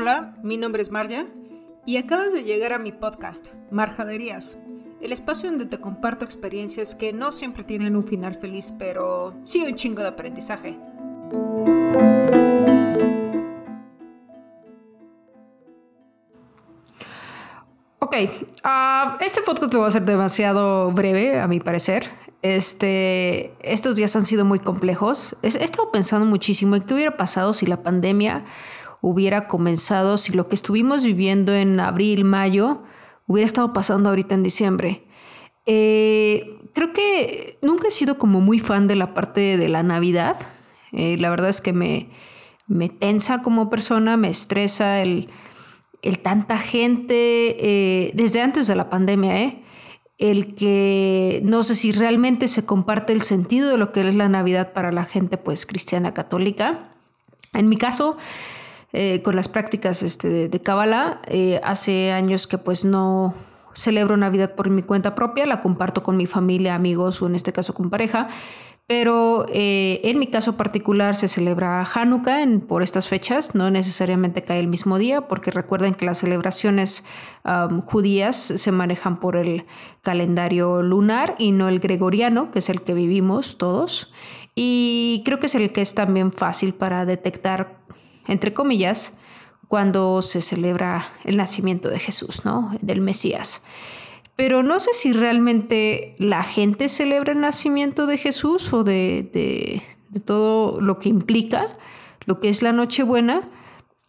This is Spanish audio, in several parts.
Hola, mi nombre es Marja y acabas de llegar a mi podcast, Marjaderías, el espacio donde te comparto experiencias que no siempre tienen un final feliz, pero sí un chingo de aprendizaje. Ok, ah, este podcast lo va a ser demasiado breve, a mi parecer. Este, estos días han sido muy complejos. He estado pensando muchísimo en qué hubiera pasado si la pandemia hubiera comenzado, si lo que estuvimos viviendo en abril, mayo, hubiera estado pasando ahorita en diciembre. Eh, creo que nunca he sido como muy fan de la parte de la Navidad. Eh, la verdad es que me, me tensa como persona, me estresa el, el tanta gente, eh, desde antes de la pandemia, el que no sé si realmente se comparte el sentido de lo que es la Navidad para la gente pues cristiana católica. En mi caso, eh, con las prácticas este, de Kabbalah. Eh, hace años que pues no celebro Navidad por mi cuenta propia, la comparto con mi familia, amigos o en este caso con pareja. Pero eh, en mi caso particular se celebra Hanukkah en, por estas fechas, no necesariamente cae el mismo día, porque recuerden que las celebraciones judías se manejan por el calendario lunar y no el gregoriano, que es el que vivimos todos. Y creo que es el que es también fácil para detectar entre comillas, cuando se celebra el nacimiento de Jesús, ¿no? Del Mesías. Pero no sé si realmente la gente celebra el nacimiento de Jesús o de, todo lo que implica, lo que es la Nochebuena.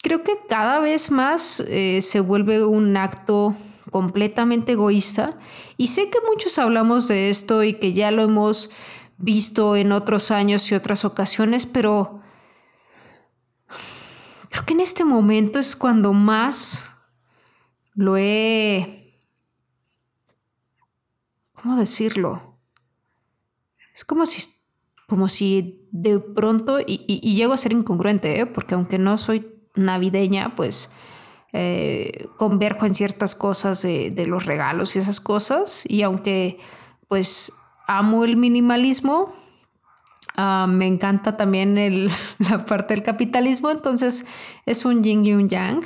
Creo que cada vez más eh, se vuelve un acto completamente egoísta. Y sé que muchos hablamos de esto y que ya lo hemos visto en otros años y otras ocasiones, pero que en este momento es cuando más lo he... ¿Cómo decirlo? Es como si, como si de pronto, y, llego a ser incongruente, ¿eh? porque aunque no soy navideña, pues eh, converjo en ciertas cosas de, de los regalos y esas cosas, y aunque pues amo el minimalismo, Ah, me encanta también la parte del capitalismo, entonces es un yin y un yang.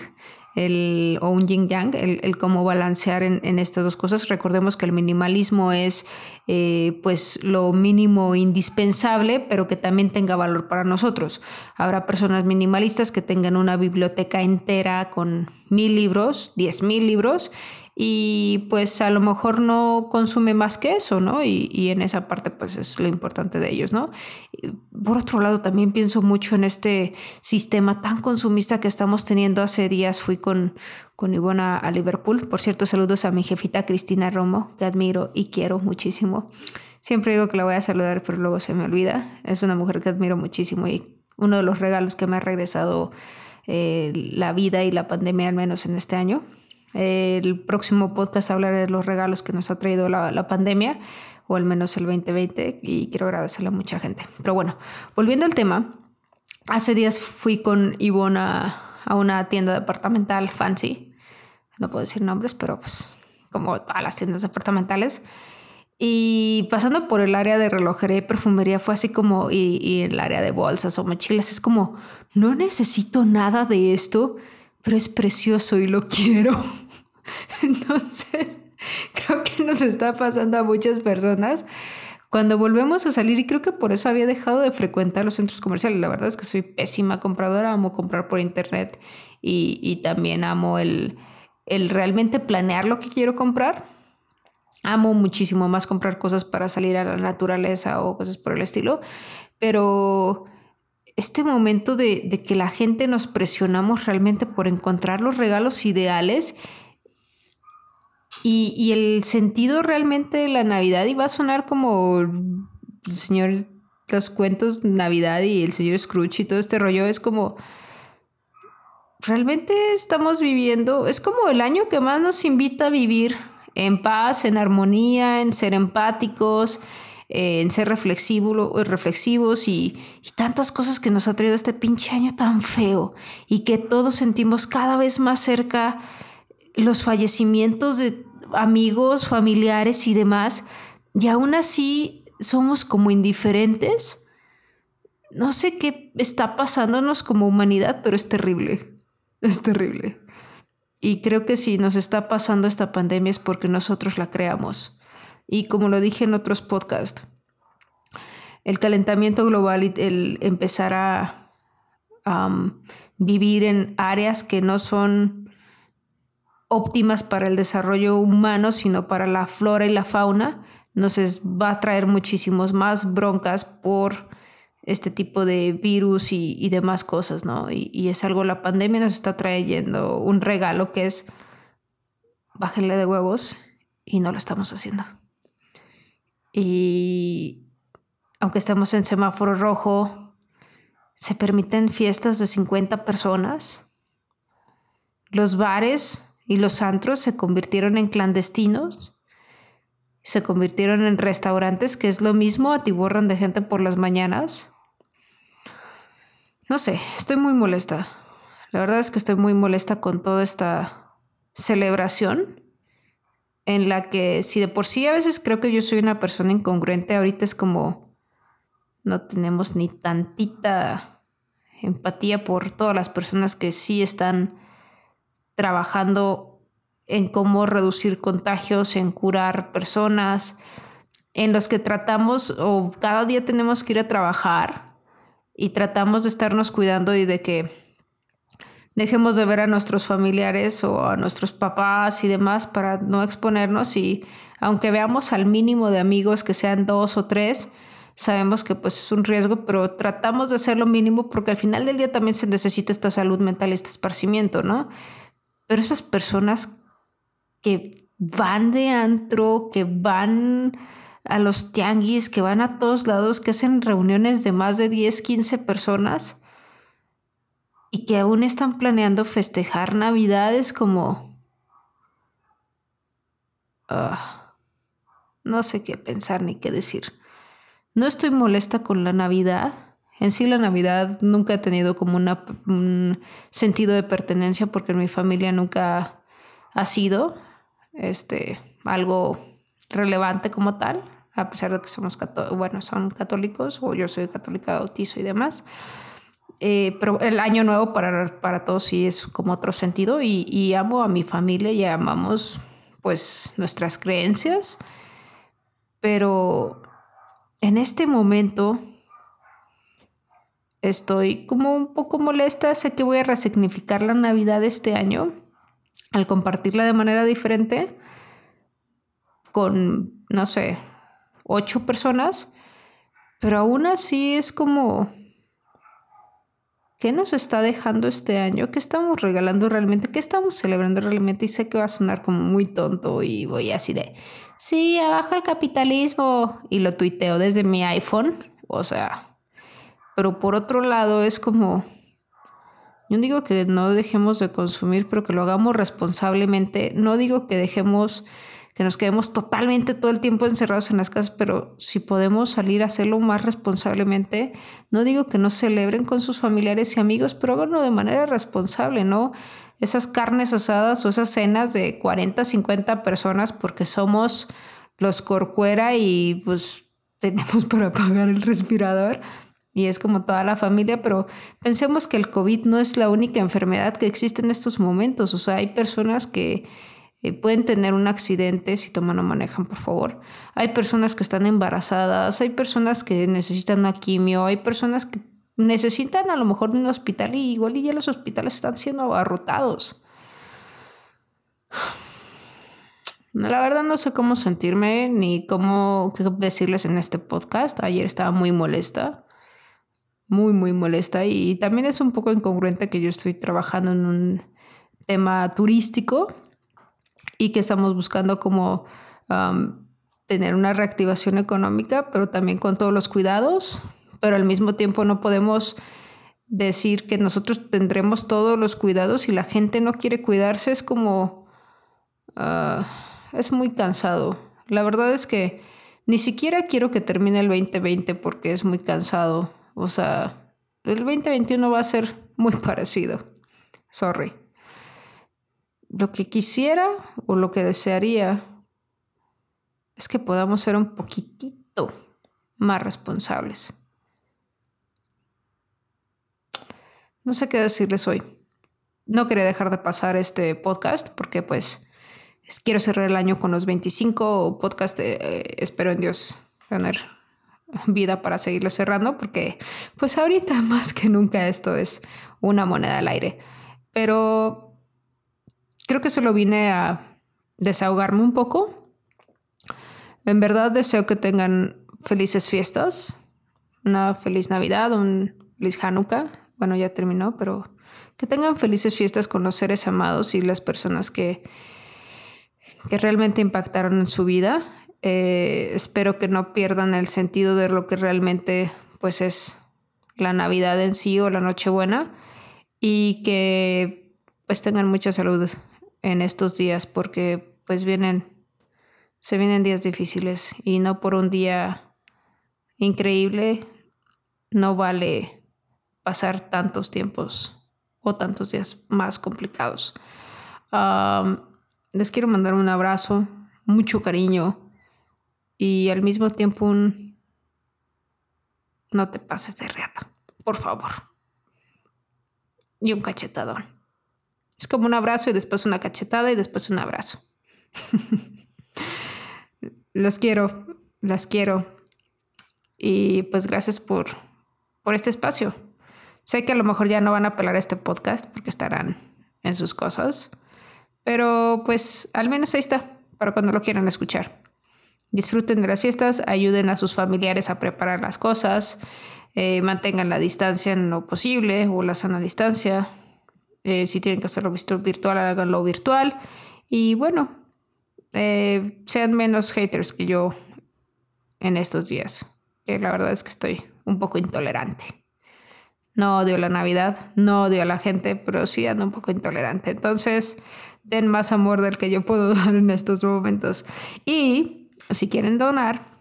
El, o un yin yang, el, cómo balancear en, estas dos cosas. Recordemos que el minimalismo es eh, pues lo mínimo indispensable, pero que también tenga valor para nosotros. Habrá personas minimalistas que tengan una biblioteca entera con mil libros, diez mil libros, y pues a lo mejor no consume más que eso, ¿no? Y, en esa parte pues es lo importante de ellos, ¿no? por otro lado, también pienso mucho en este sistema tan consumista que estamos teniendo. Hace días fui con, con Ivona a Liverpool. Por cierto, saludos a mi jefita Cristina Romo, que admiro y quiero muchísimo. Siempre digo que la voy a saludar, pero luego se me olvida. Es una mujer que admiro muchísimo y uno de los regalos que me ha regresado eh, la vida y la pandemia, al menos en este año. El próximo podcast hablaré de los regalos que nos ha traído la, pandemia, o al menos el 2020, y quiero agradecerle a mucha gente. Pero bueno, volviendo al tema, hace días fui con Ivonne a, una tienda departamental fancy, no puedo decir nombres, pero pues como todas las tiendas departamentales. Y pasando por el área de relojería y perfumería fue así como, y, y el área de bolsas o mochilas, es como, no necesito nada de esto, pero es precioso y lo quiero. Entonces, creo que nos está pasando a muchas personas cuando volvemos a salir y creo que por eso había dejado de frecuentar los centros comerciales. La verdad es que soy pésima compradora, amo comprar por internet y, también amo el, el realmente planear lo que quiero comprar. Amo muchísimo más comprar cosas para salir a la naturaleza o cosas por el estilo, pero este momento de, de, que la gente nos presionamos realmente por encontrar los regalos ideales y, el sentido realmente de la Navidad iba a sonar como el señor, los cuentos Navidad y el señor Scrooge y todo este rollo es como realmente estamos viviendo, es como el año que más nos invita a vivir en paz, en armonía, en ser empáticos, en ser reflexivos y, y, tantas cosas que nos ha traído este pinche año tan feo y que todos sentimos cada vez más cerca los fallecimientos de amigos, familiares y demás, y aún así somos como indiferentes. No sé qué está pasándonos como humanidad, pero es terrible. Es terrible. Y creo que si nos está pasando esta pandemia es porque nosotros la creamos. Y como lo dije en otros podcasts, el calentamiento global y el empezar a vivir en áreas que no son óptimas para el desarrollo humano, sino para la flora y la fauna, nos va a traer muchísimos más broncas por este tipo de virus y, demás cosas, ¿no? Y, y, es algo, la pandemia nos está trayendo un regalo que es, bájenle de huevos y no lo estamos haciendo. Y aunque estemos en semáforo rojo, se permiten fiestas de 50 personas. Los bares y los antros se convirtieron en clandestinos se convirtieron en restaurantes, que es lo mismo, atiborran de gente por las mañanas. No sé, estoy muy molesta. La verdad es que estoy muy molesta con toda esta celebración en la que si de por sí a veces creo que yo soy una persona incongruente, ahorita es como no tenemos ni tantita empatía por todas las personas que sí están trabajando en cómo reducir contagios, en curar personas, en los que tratamos o cada día tenemos que ir a trabajar y tratamos de estarnos cuidando y de que dejemos de ver a nuestros familiares o a nuestros papás y demás para no exponernos y aunque veamos al mínimo de amigos que sean dos o tres, sabemos que pues es un riesgo, pero tratamos de hacer lo mínimo porque al final del día también se necesita esta salud mental este esparcimiento, ¿no? Pero esas personas que van de antro, que van a los tianguis, que van a todos lados, que hacen reuniones de más de 10, 15 personas y que aún están planeando festejar Navidades como... Ah, no sé qué pensar ni qué decir. No estoy molesta con la Navidad. En sí la Navidad nunca he tenido como un sentido de pertenencia porque en mi familia nunca ha sido este, algo relevante como tal, a pesar de que somos bueno, son católicos o yo soy católica bautizo y demás. Eh, pero el año nuevo para, para todos sí es como otro sentido y, y, amo a mi familia y amamos pues nuestras creencias, pero en este momento estoy como un poco molesta, sé que voy a resignificar la Navidad este año al compartirla de manera diferente con, no sé, ocho personas, pero aún así es como, ¿qué nos está dejando este año? ¿Qué estamos regalando realmente? ¿Qué estamos celebrando realmente? Y sé que va a sonar como muy tonto y voy así de, sí, abajo el capitalismo y lo tuiteo desde mi iPhone, o sea, pero por otro lado es como yo digo que no dejemos de consumir, pero que lo hagamos responsablemente. No digo que dejemos, que nos quedemos totalmente todo el tiempo encerrados en las casas, pero si podemos salir a hacerlo más responsablemente, no digo que no celebren con sus familiares y amigos, pero háganlo de manera responsable, ¿no? Esas carnes asadas o esas cenas de 40, 50 personas porque somos los corcuera y pues tenemos para pagar el respirador y es como toda la familia, pero pensemos que el COVID no es la única enfermedad que existe en estos momentos. O sea, hay personas que eh, pueden tener un accidente si toman o manejan, por favor. Hay personas que están embarazadas, hay personas que necesitan una quimio, hay personas que necesitan a lo mejor un hospital y igual y ya los hospitales están siendo abarrotados. La verdad no sé cómo sentirme ni cómo decirles en este podcast. Ayer estaba muy molesta muy, muy molesta y también es un poco incongruente que yo estoy trabajando en un tema turístico y que estamos buscando como tener una reactivación económica, pero también con todos los cuidados, pero al mismo tiempo no podemos decir que nosotros tendremos todos los cuidados y la gente no quiere cuidarse, es como... Ah, es muy cansado. La verdad es que ni siquiera quiero que termine el 2020 porque es muy cansado. O sea, el 2021 va a ser muy parecido. Sorry. Lo que quisiera o lo que desearía es que podamos ser un poquitito más responsables. No sé qué decirles hoy. no quería dejar de pasar este podcast porque pues quiero cerrar el año con los 25 podcasts. Eh, espero en Dios tener vida para seguirlo cerrando porque pues ahorita más que nunca esto es una moneda al aire. Pero creo que solo vine a desahogarme un poco. En verdad deseo que tengan felices fiestas, una feliz Navidad, un feliz Hanukkah. Bueno, ya terminó, pero que tengan felices fiestas con los seres amados y las personas que, que realmente impactaron en su vida. Eh, espero que no pierdan el sentido de lo que realmente pues es la Navidad en sí o la Nochebuena y que pues tengan mucha salud en estos días porque pues vienen se vienen días difíciles y no por un día increíble no vale pasar tantos tiempos o tantos días más complicados. les quiero mandar un abrazo, mucho cariño y al mismo tiempo un... No te pases de reata, por favor. Y un cachetadón. Es como un abrazo y después una cachetada y después un abrazo. Los quiero, las quiero. Y pues gracias por, por este espacio. Sé que a lo mejor ya no van a pelar este podcast porque estarán en sus cosas, pero pues al menos ahí está para cuando lo quieran escuchar. Disfruten de las fiestas, ayuden a sus familiares a preparar las cosas, eh, mantengan la distancia en lo posible o la sana distancia. Eh, si tienen que hacerlo virtual, háganlo virtual. Y bueno, eh, sean menos haters que yo en estos días. la verdad es que estoy un poco intolerante. No odio la Navidad, no odio a la gente, pero sí ando un poco intolerante. Entonces, den más amor del que yo puedo dar en estos momentos. Y si quieren donar,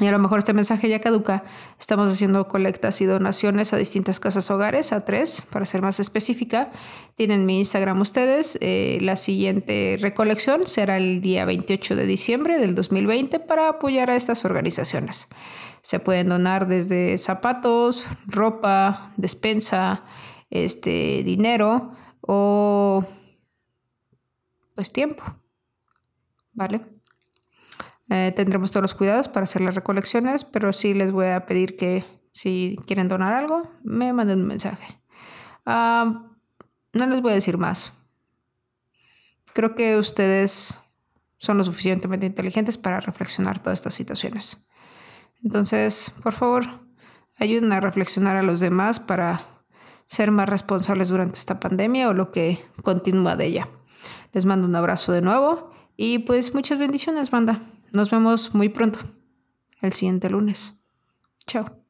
y a lo mejor este mensaje ya caduca, estamos haciendo colectas y donaciones a distintas casas hogares, a tres, para ser más específica. Tienen mi Instagram ustedes. Eh, la siguiente recolección será el día 28 de diciembre del 2020 para apoyar a estas organizaciones. Se pueden donar desde zapatos, ropa, despensa, este, dinero o pues tiempo. ¿Vale? Eh, tendremos todos los cuidados para hacer las recolecciones, pero sí les voy a pedir que si quieren donar algo, me manden un mensaje. no les voy a decir más. Creo que ustedes son lo suficientemente inteligentes para reflexionar todas estas situaciones. Entonces, por favor, ayuden a reflexionar a los demás para ser más responsables durante esta pandemia o lo que continúa de ella. Les mando un abrazo de nuevo y pues muchas bendiciones, banda. Nos vemos muy pronto, el siguiente lunes. Chao.